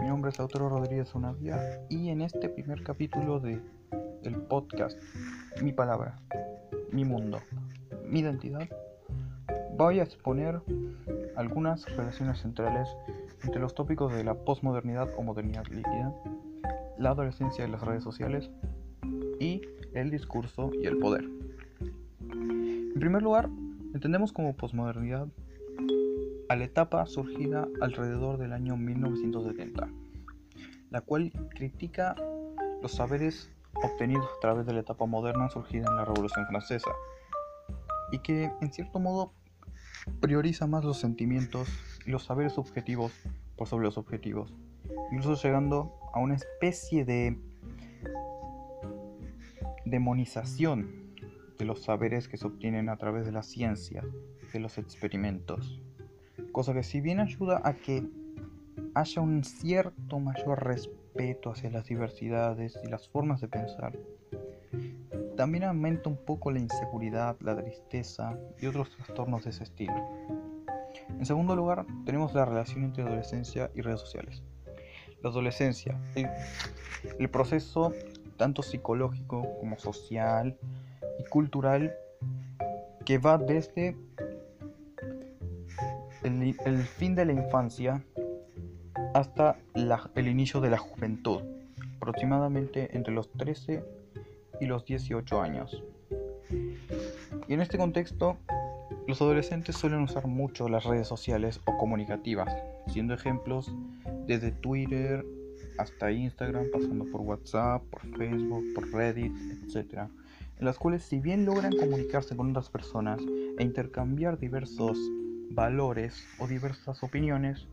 Mi nombre es Lautaro Rodríguez Unavia y en este primer capítulo de el podcast Mi palabra, mi mundo, mi identidad, voy a exponer algunas relaciones centrales entre los tópicos de la posmodernidad o modernidad líquida, la adolescencia de las redes sociales y el discurso y el poder. En primer lugar, entendemos como posmodernidad a la etapa surgida alrededor del año 1970, la cual critica los saberes obtenidos a través de la etapa moderna surgida en la Revolución Francesa, y que en cierto modo prioriza más los sentimientos y los saberes subjetivos por sobre los objetivos, incluso llegando a una especie de demonización de los saberes que se obtienen a través de la ciencia, de los experimentos cosa que si bien ayuda a que haya un cierto mayor respeto hacia las diversidades y las formas de pensar, también aumenta un poco la inseguridad, la tristeza y otros trastornos de ese estilo. En segundo lugar, tenemos la relación entre adolescencia y redes sociales. La adolescencia, el, el proceso tanto psicológico como social y cultural que va desde el, fin de la infancia hasta el inicio de la juventud, aproximadamente entre los 13 y los 18 años. Y en este contexto, los adolescentes suelen usar mucho las redes sociales o comunicativas, siendo ejemplos desde Twitter hasta Instagram, pasando por WhatsApp, por Facebook, por Reddit, etc. En las cuales si bien logran comunicarse con otras personas e intercambiar diversos valores o diversas opiniones,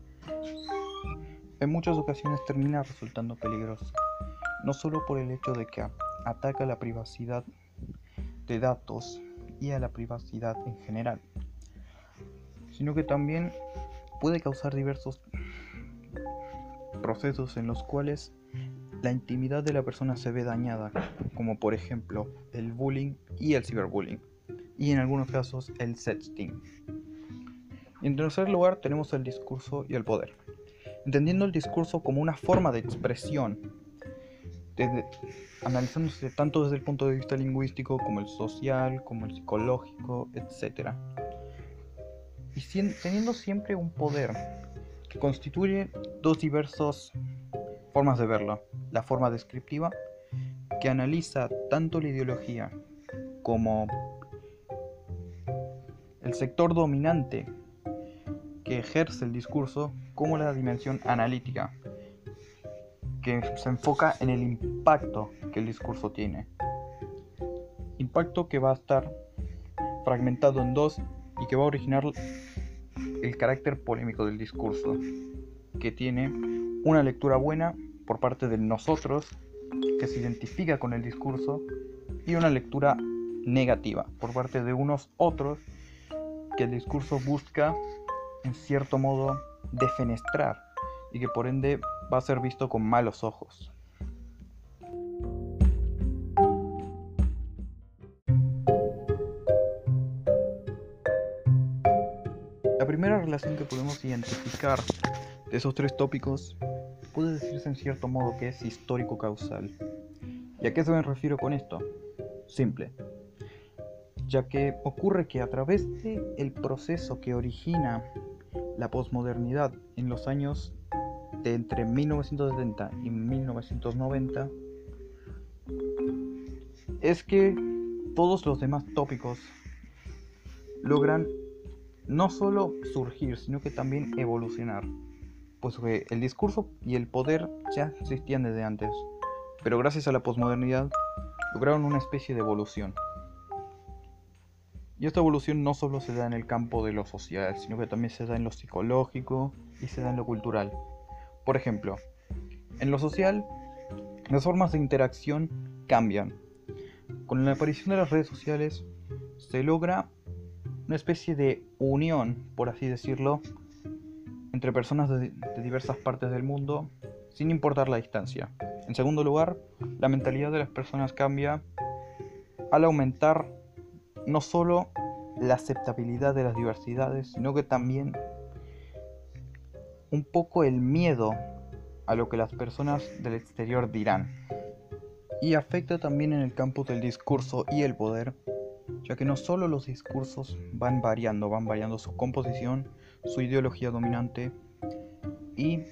en muchas ocasiones termina resultando peligroso, no solo por el hecho de que ataca la privacidad de datos y a la privacidad en general, sino que también puede causar diversos procesos en los cuales la intimidad de la persona se ve dañada, como por ejemplo el bullying y el ciberbullying, y en algunos casos el sexting. En tercer lugar tenemos el discurso y el poder. Entendiendo el discurso como una forma de expresión, analizándose tanto desde el punto de vista lingüístico como el social, como el psicológico, etc. Y teniendo siempre un poder que constituye dos diversas formas de verlo. La forma descriptiva, que analiza tanto la ideología como el sector dominante que ejerce el discurso como la dimensión analítica, que se enfoca en el impacto que el discurso tiene. Impacto que va a estar fragmentado en dos y que va a originar el carácter polémico del discurso, que tiene una lectura buena por parte de nosotros, que se identifica con el discurso, y una lectura negativa por parte de unos otros, que el discurso busca en cierto modo defenestrar y que por ende va a ser visto con malos ojos. La primera relación que podemos identificar de esos tres tópicos puede decirse en cierto modo que es histórico-causal. ¿Y a qué se me refiero con esto? Simple. Ya que ocurre que a través del el proceso que origina la posmodernidad en los años de entre 1970 y 1990 es que todos los demás tópicos logran no solo surgir, sino que también evolucionar. Pues que el discurso y el poder ya existían desde antes, pero gracias a la posmodernidad lograron una especie de evolución. Y esta evolución no solo se da en el campo de lo social, sino que también se da en lo psicológico y se da en lo cultural. Por ejemplo, en lo social, las formas de interacción cambian. Con la aparición de las redes sociales se logra una especie de unión, por así decirlo, entre personas de, diversas partes del mundo, sin importar la distancia. En segundo lugar, la mentalidad de las personas cambia al aumentar no solo la aceptabilidad de las diversidades, sino que también un poco el miedo a lo que las personas del exterior dirán. Y afecta también en el campo del discurso y el poder, ya que no solo los discursos van variando, van variando su composición, su ideología dominante y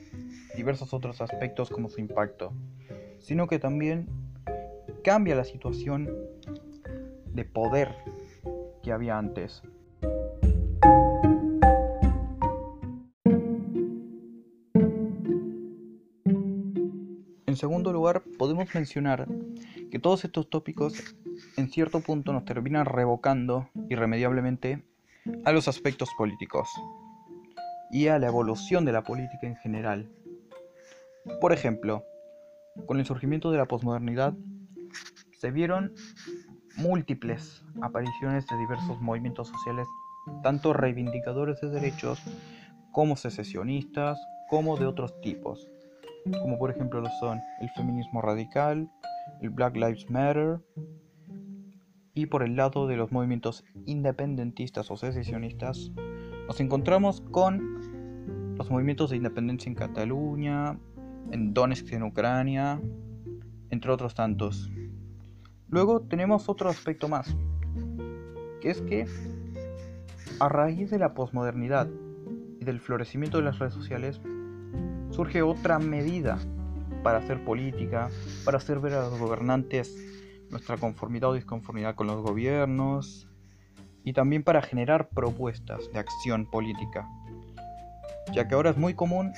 diversos otros aspectos como su impacto, sino que también cambia la situación de poder que había antes. En segundo lugar, podemos mencionar que todos estos tópicos en cierto punto nos terminan revocando irremediablemente a los aspectos políticos y a la evolución de la política en general. Por ejemplo, con el surgimiento de la posmodernidad se vieron múltiples apariciones de diversos movimientos sociales, tanto reivindicadores de derechos como secesionistas, como de otros tipos como por ejemplo lo son el feminismo radical, el Black Lives Matter, y por el lado de los movimientos independentistas o secesionistas, nos encontramos con los movimientos de independencia en Cataluña, en Donetsk en Ucrania, entre otros tantos. Luego tenemos otro aspecto más, que es que a raíz de la posmodernidad y del florecimiento de las redes sociales, surge otra medida para hacer política, para hacer ver a los gobernantes nuestra conformidad o disconformidad con los gobiernos y también para generar propuestas de acción política, ya que ahora es muy común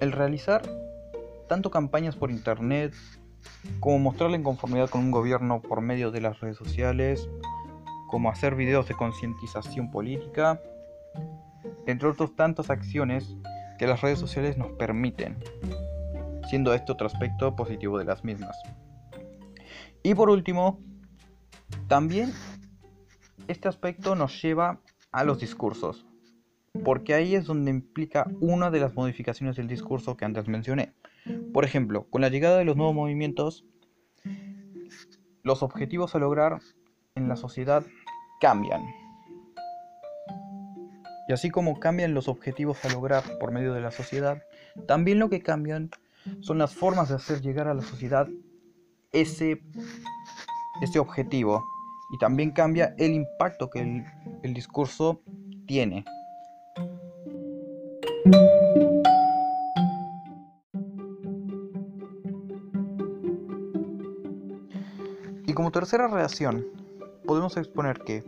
el realizar tanto campañas por internet como mostrar la inconformidad con un gobierno por medio de las redes sociales, como hacer videos de concientización política, entre otros tantas acciones que las redes sociales nos permiten, siendo este otro aspecto positivo de las mismas. Y por último, también este aspecto nos lleva a los discursos, porque ahí es donde implica una de las modificaciones del discurso que antes mencioné. Por ejemplo, con la llegada de los nuevos movimientos, los objetivos a lograr en la sociedad cambian. Y así como cambian los objetivos a lograr por medio de la sociedad, también lo que cambian son las formas de hacer llegar a la sociedad ese, ese objetivo. Y también cambia el impacto que el, el discurso tiene. Tercera reacción, podemos exponer que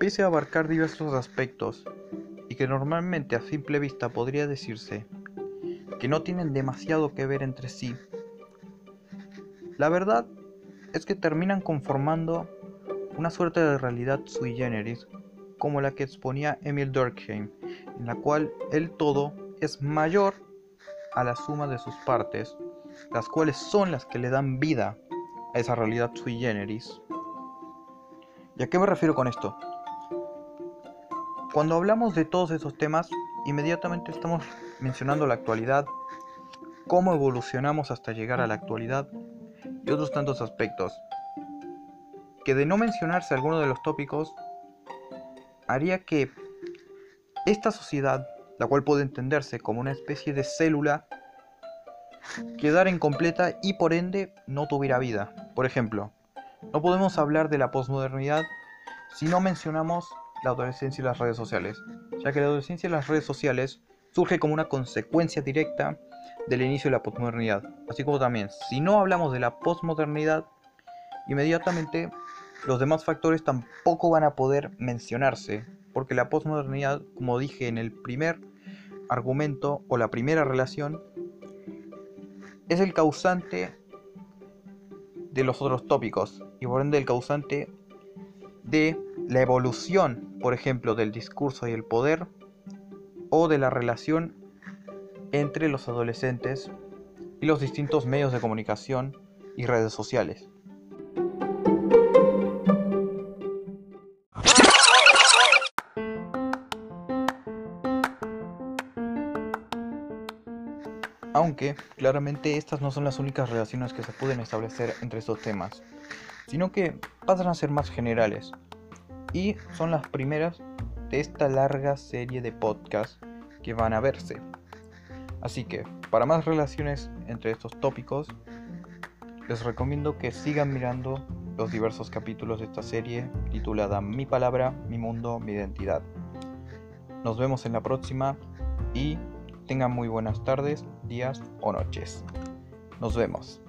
Pese a abarcar diversos aspectos y que normalmente a simple vista podría decirse que no tienen demasiado que ver entre sí, la verdad es que terminan conformando una suerte de realidad sui generis, como la que exponía Emil Durkheim, en la cual el todo es mayor a la suma de sus partes, las cuales son las que le dan vida a esa realidad sui generis. ¿Y a qué me refiero con esto? Cuando hablamos de todos esos temas, inmediatamente estamos mencionando la actualidad, cómo evolucionamos hasta llegar a la actualidad y otros tantos aspectos, que de no mencionarse alguno de los tópicos, haría que esta sociedad, la cual puede entenderse como una especie de célula, quedara incompleta y por ende no tuviera vida. Por ejemplo, no podemos hablar de la posmodernidad si no mencionamos la adolescencia y las redes sociales, ya que la adolescencia y las redes sociales surge como una consecuencia directa del inicio de la posmodernidad, así como también, si no hablamos de la posmodernidad, inmediatamente los demás factores tampoco van a poder mencionarse, porque la posmodernidad, como dije en el primer argumento o la primera relación, es el causante de los otros tópicos y por ende el causante de la evolución, por ejemplo, del discurso y el poder o de la relación entre los adolescentes y los distintos medios de comunicación y redes sociales. Aunque claramente estas no son las únicas relaciones que se pueden establecer entre estos temas, sino que pasan a ser más generales y son las primeras de esta larga serie de podcasts que van a verse. Así que, para más relaciones entre estos tópicos, les recomiendo que sigan mirando los diversos capítulos de esta serie titulada Mi palabra, mi mundo, mi identidad. Nos vemos en la próxima y tengan muy buenas tardes, días o noches. Nos vemos.